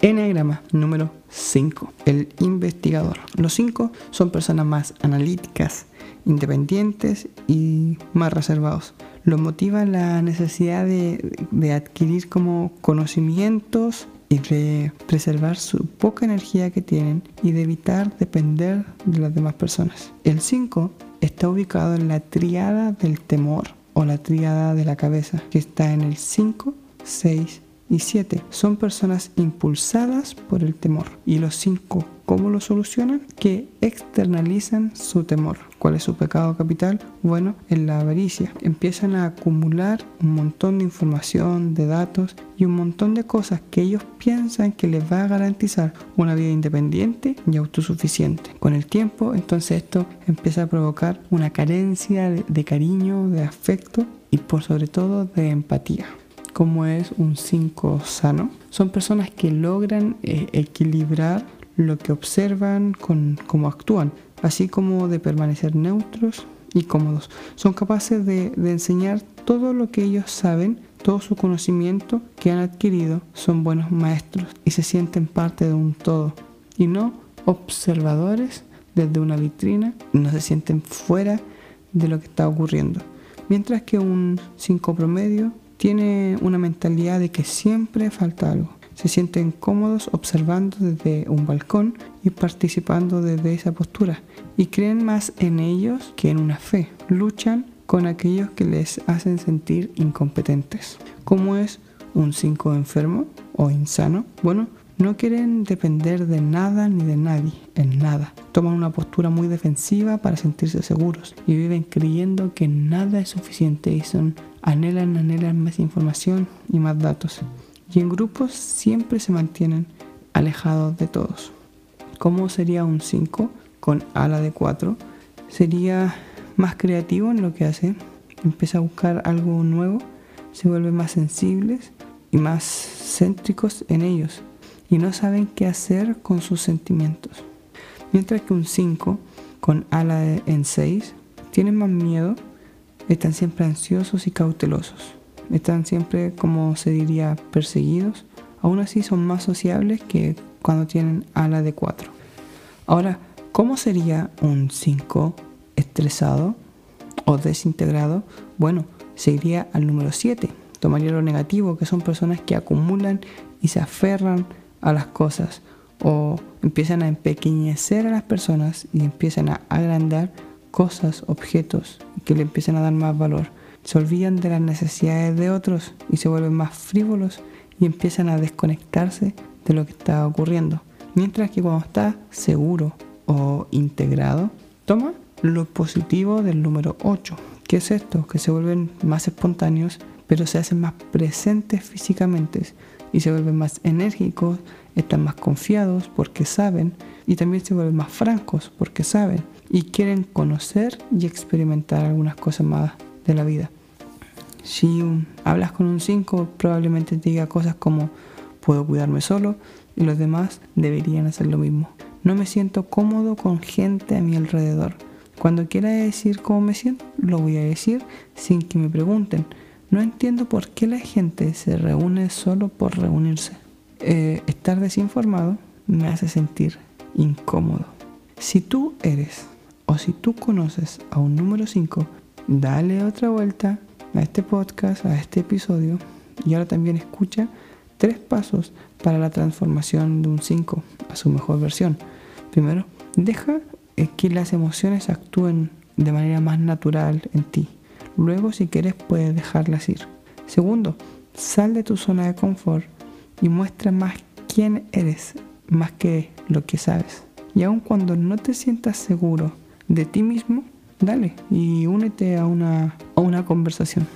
Enneagrama número 5, el investigador. Los 5 son personas más analíticas, independientes y más reservados. Los motiva la necesidad de, adquirir como conocimientos y de preservar su poca energía que tienen y de evitar depender de las demás personas. El 5 está ubicado en la triada del temor o la triada de la cabeza, que está en el 5, 6 y 7 son personas impulsadas por el temor. Y los 5, ¿cómo lo solucionan? Que externalizan su temor. ¿Cuál es su pecado capital? Bueno, en la avaricia. Empiezan a acumular un montón de información, de datos y un montón de cosas que ellos piensan que les va a garantizar una vida independiente y autosuficiente. Con el tiempo, entonces esto empieza a provocar una carencia de cariño, de afecto y por sobre todo de empatía como es un 5 sano. Son personas que logran eh, equilibrar lo que observan con cómo actúan, así como de permanecer neutros y cómodos. Son capaces de, de enseñar todo lo que ellos saben, todo su conocimiento que han adquirido. Son buenos maestros y se sienten parte de un todo y no observadores desde una vitrina, no se sienten fuera de lo que está ocurriendo. Mientras que un 5 promedio tiene una mentalidad de que siempre falta algo. Se sienten cómodos observando desde un balcón y participando desde esa postura. Y creen más en ellos que en una fe. Luchan con aquellos que les hacen sentir incompetentes. ¿Cómo es un 5 enfermo o insano? Bueno, no quieren depender de nada ni de nadie, en nada. Toman una postura muy defensiva para sentirse seguros y viven creyendo que nada es suficiente y son anhelan, anhelan más información y más datos. Y en grupos siempre se mantienen alejados de todos. ¿Cómo sería un 5 con ala de 4? Sería más creativo en lo que hace, empieza a buscar algo nuevo, se vuelven más sensibles y más céntricos en ellos y no saben qué hacer con sus sentimientos. Mientras que un 5 con ala en 6 tiene más miedo están siempre ansiosos y cautelosos. Están siempre, como se diría, perseguidos. Aún así son más sociables que cuando tienen ala de 4. Ahora, ¿cómo sería un 5 estresado o desintegrado? Bueno, se iría al número 7. Tomaría lo negativo, que son personas que acumulan y se aferran a las cosas o empiezan a empequeñecer a las personas y empiezan a agrandar cosas, objetos que le empiezan a dar más valor. Se olvidan de las necesidades de otros y se vuelven más frívolos y empiezan a desconectarse de lo que está ocurriendo. Mientras que cuando está seguro o integrado, toma lo positivo del número 8. ¿Qué es esto? Que se vuelven más espontáneos, pero se hacen más presentes físicamente y se vuelven más enérgicos, están más confiados porque saben y también se vuelven más francos porque saben y quieren conocer y experimentar algunas cosas más de la vida. Si hablas con un 5, probablemente te diga cosas como puedo cuidarme solo y los demás deberían hacer lo mismo. No me siento cómodo con gente a mi alrededor. Cuando quiera decir cómo me siento, lo voy a decir sin que me pregunten. No entiendo por qué la gente se reúne solo por reunirse. Eh, estar desinformado me hace sentir incómodo. Si tú eres o si tú conoces a un número 5, dale otra vuelta a este podcast, a este episodio y ahora también escucha tres pasos para la transformación de un 5 a su mejor versión. Primero, deja eh, que las emociones actúen de manera más natural en ti. Luego, si quieres, puedes dejarlas ir. Segundo, sal de tu zona de confort y muestra más quién eres, más que lo que sabes. Y aun cuando no te sientas seguro de ti mismo, dale y únete a una, a una conversación.